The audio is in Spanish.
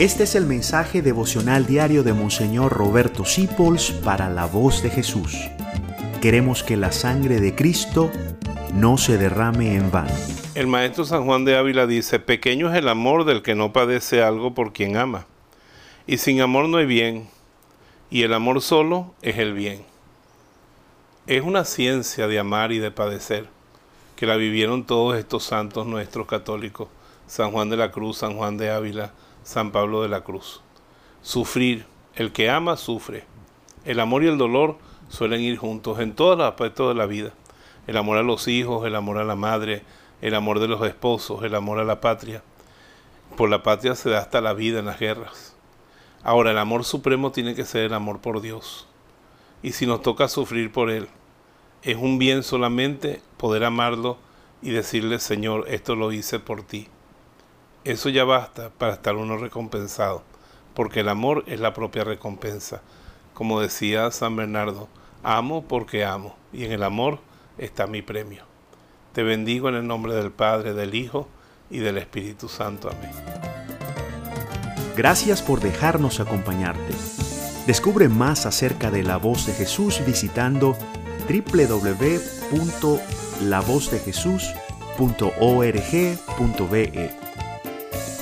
Este es el mensaje devocional diario de Monseñor Roberto Sipols para la voz de Jesús. Queremos que la sangre de Cristo no se derrame en vano. El maestro San Juan de Ávila dice, pequeño es el amor del que no padece algo por quien ama. Y sin amor no hay bien, y el amor solo es el bien. Es una ciencia de amar y de padecer, que la vivieron todos estos santos nuestros católicos, San Juan de la Cruz, San Juan de Ávila, San Pablo de la Cruz. Sufrir, el que ama sufre. El amor y el dolor suelen ir juntos en todos los aspectos de la vida. El amor a los hijos, el amor a la madre, el amor de los esposos, el amor a la patria. Por la patria se da hasta la vida en las guerras. Ahora, el amor supremo tiene que ser el amor por Dios. Y si nos toca sufrir por Él, es un bien solamente poder amarlo y decirle, Señor, esto lo hice por ti. Eso ya basta para estar uno recompensado, porque el amor es la propia recompensa. Como decía San Bernardo, amo porque amo, y en el amor está mi premio. Te bendigo en el nombre del Padre, del Hijo y del Espíritu Santo. Amén. Gracias por dejarnos acompañarte. Descubre más acerca de la voz de Jesús visitando www.lavozdejesús.org.be